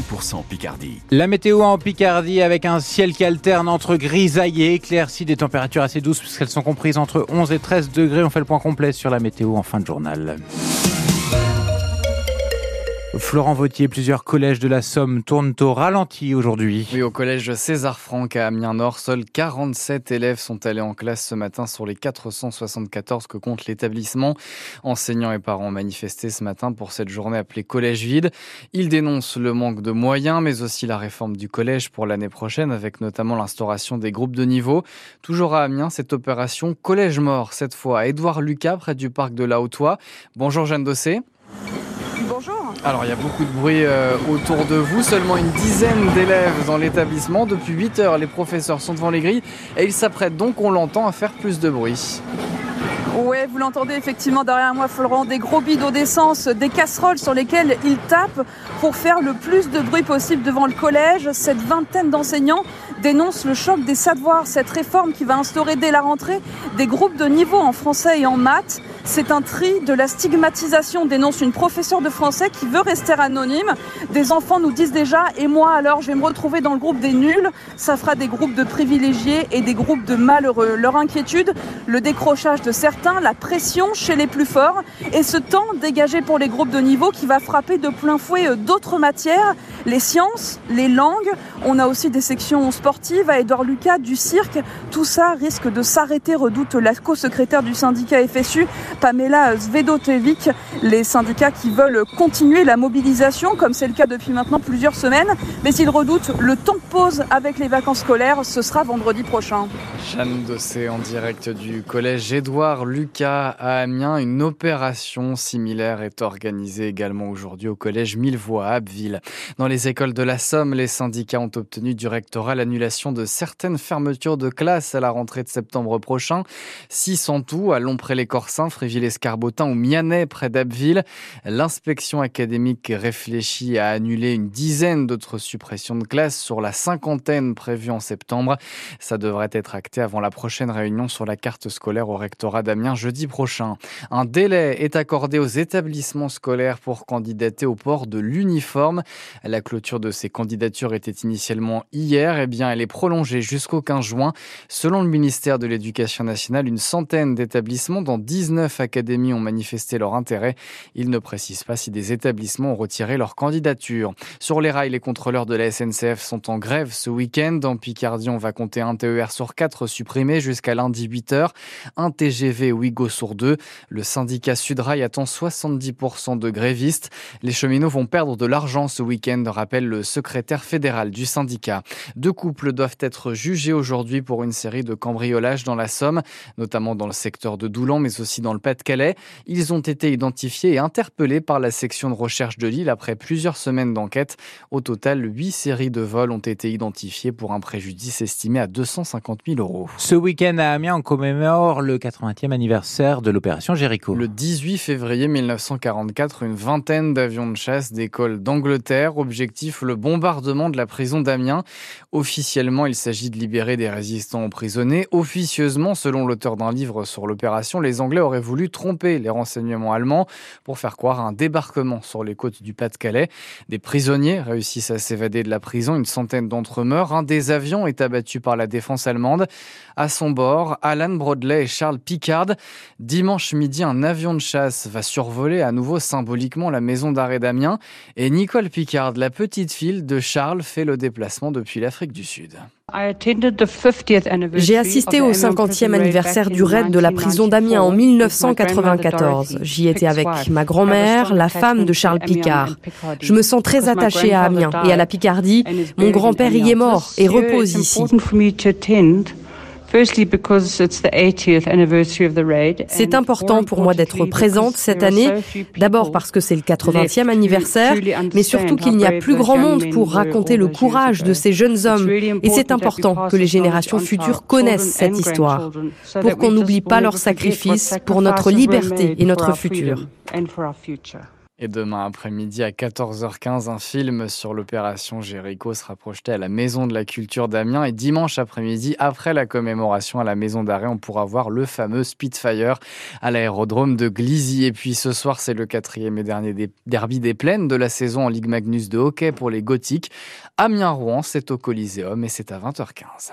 100% Picardie. La météo en Picardie avec un ciel qui alterne entre grisaille et éclaircie, des températures assez douces puisqu'elles sont comprises entre 11 et 13 degrés. On fait le point complet sur la météo en fin de journal. Florent Vautier, plusieurs collèges de la Somme tournent au ralenti aujourd'hui. Oui, au collège César Franck à Amiens-Nord, seuls 47 élèves sont allés en classe ce matin sur les 474 que compte l'établissement. Enseignants et parents ont manifesté ce matin pour cette journée appelée Collège vide. Ils dénoncent le manque de moyens, mais aussi la réforme du collège pour l'année prochaine, avec notamment l'instauration des groupes de niveau. Toujours à Amiens, cette opération Collège mort, cette fois à Édouard Lucas, près du parc de la Hautois. Bonjour Jeanne Dossé. Alors il y a beaucoup de bruit euh, autour de vous, seulement une dizaine d'élèves dans l'établissement. Depuis 8 heures, les professeurs sont devant les grilles et ils s'apprêtent donc, on l'entend, à faire plus de bruit. Ouais, vous l'entendez effectivement derrière moi, Florent, des gros bidons d'essence, des casseroles sur lesquelles ils tapent pour faire le plus de bruit possible devant le collège. Cette vingtaine d'enseignants dénoncent le choc des savoirs, cette réforme qui va instaurer dès la rentrée des groupes de niveau en français et en maths. C'est un tri de la stigmatisation, dénonce une professeure de français qui veut rester anonyme. Des enfants nous disent déjà, et moi alors je vais me retrouver dans le groupe des nuls. Ça fera des groupes de privilégiés et des groupes de malheureux. Leur inquiétude, le décrochage de certains, la pression chez les plus forts et ce temps dégagé pour les groupes de niveau qui va frapper de plein fouet euh, d'autres matières, les sciences, les langues. On a aussi des sections sportives à Edouard Lucas, du cirque. Tout ça risque de s'arrêter, redoute la co-secrétaire du syndicat FSU, Pamela Svedotevic, les syndicats qui veulent continuer la mobilisation, comme c'est le cas depuis maintenant plusieurs semaines, mais ils redoutent le temps de pause avec les vacances scolaires, ce sera vendredi prochain. Jeanne Dossé en direct du collège Édouard Lucas à Amiens. Une opération similaire est organisée également aujourd'hui au collège Millevoix à Abbeville. Dans les écoles de la Somme, les syndicats ont obtenu du rectorat l'annulation de certaines fermetures de classes à la rentrée de septembre prochain. Six en tout à Lompré-les-Corsins, Fréville-Escarbotin ou Mianet près d'Abbeville. L'inspection académique réfléchit à annuler une dizaine d'autres suppressions de classes sur la cinquantaine prévue en septembre. Ça devrait être acté avant la prochaine réunion sur la carte scolaire au rectorat d'Amiens jeudi prochain. Un délai est accordé aux établissements scolaires pour candidater au port de l'uniforme. La clôture de ces candidatures était initialement hier. Eh bien, elle est prolongée jusqu'au 15 juin. Selon le ministère de l'Éducation nationale, une centaine d'établissements dans 19 académies ont manifesté leur intérêt. Il ne précise pas si des établissements ont retiré leur candidature. Sur les rails, les contrôleurs de la SNCF sont en grève ce week-end. En Picardie, on va compter un TER sur 4 supprimé jusqu'à lundi 8h. Un TGV Ouigo sur 2. Le syndicat Sudrail attend 70% de grévistes. Les cheminots vont perdre de l'argent ce week-end, rappelle le secrétaire fédéral du syndicat. Deux couples doivent être jugés aujourd'hui pour une série de cambriolages dans la Somme, notamment dans le secteur de Doulan, mais aussi dans le Pas-de-Calais. Ils ont été identifiés et interpellés par la section de recherche de Lille après plusieurs semaines d'enquête. Au total, huit séries de vols ont été identifiées pour un préjudice estimé à 250 000 euros. Ce week-end à Amiens, on commémore le 80e anniversaire de l'opération Jéricho. Le 18 février 1944, une vingtaine d'avions de chasse décollent d'Angleterre. Objectif, le bombardement de la prison d'Amiens. Officiellement, il s'agit de libérer des résistants emprisonnés. Officieusement, selon l'auteur d'un livre sur l'opération, les Anglais auraient voulu tromper les renseignements allemands pour faire croire à un débarquement sur les côtes du Pas-de-Calais. Des prisonniers réussissent à s'évader de la prison. Une centaine d'entre eux meurent. Un des avions est abattu par la défense allemande. À son bord, Alan Brodley et Charles Picard. Dimanche midi, un avion de chasse va survoler à nouveau symboliquement la maison d'arrêt d'Amiens et Nicole Picard, la petite fille de Charles, fait le déplacement depuis l'Afrique du Sud. J'ai assisté au 50e anniversaire du raid de la prison d'Amiens en 1994. J'y étais avec ma grand-mère, la femme de Charles Picard. Je me sens très attachée à Amiens et à la Picardie. Mon grand-père y est mort et repose ici. C'est important pour moi d'être présente cette année, d'abord parce que c'est le 80e anniversaire, mais surtout qu'il n'y a plus grand monde pour raconter le courage de ces jeunes hommes. Et c'est important que les générations futures connaissent cette histoire, pour qu'on n'oublie pas leurs sacrifices pour notre liberté et notre futur. Et demain après-midi à 14h15, un film sur l'opération Jéricho sera projeté à la Maison de la Culture d'Amiens. Et dimanche après-midi, après la commémoration à la Maison d'Arrêt, on pourra voir le fameux Spitfire à l'aérodrome de Glizy. Et puis ce soir, c'est le quatrième et dernier derby des plaines de la saison en Ligue Magnus de hockey pour les Gothiques. Amiens-Rouen, c'est au Coliseum et c'est à 20h15.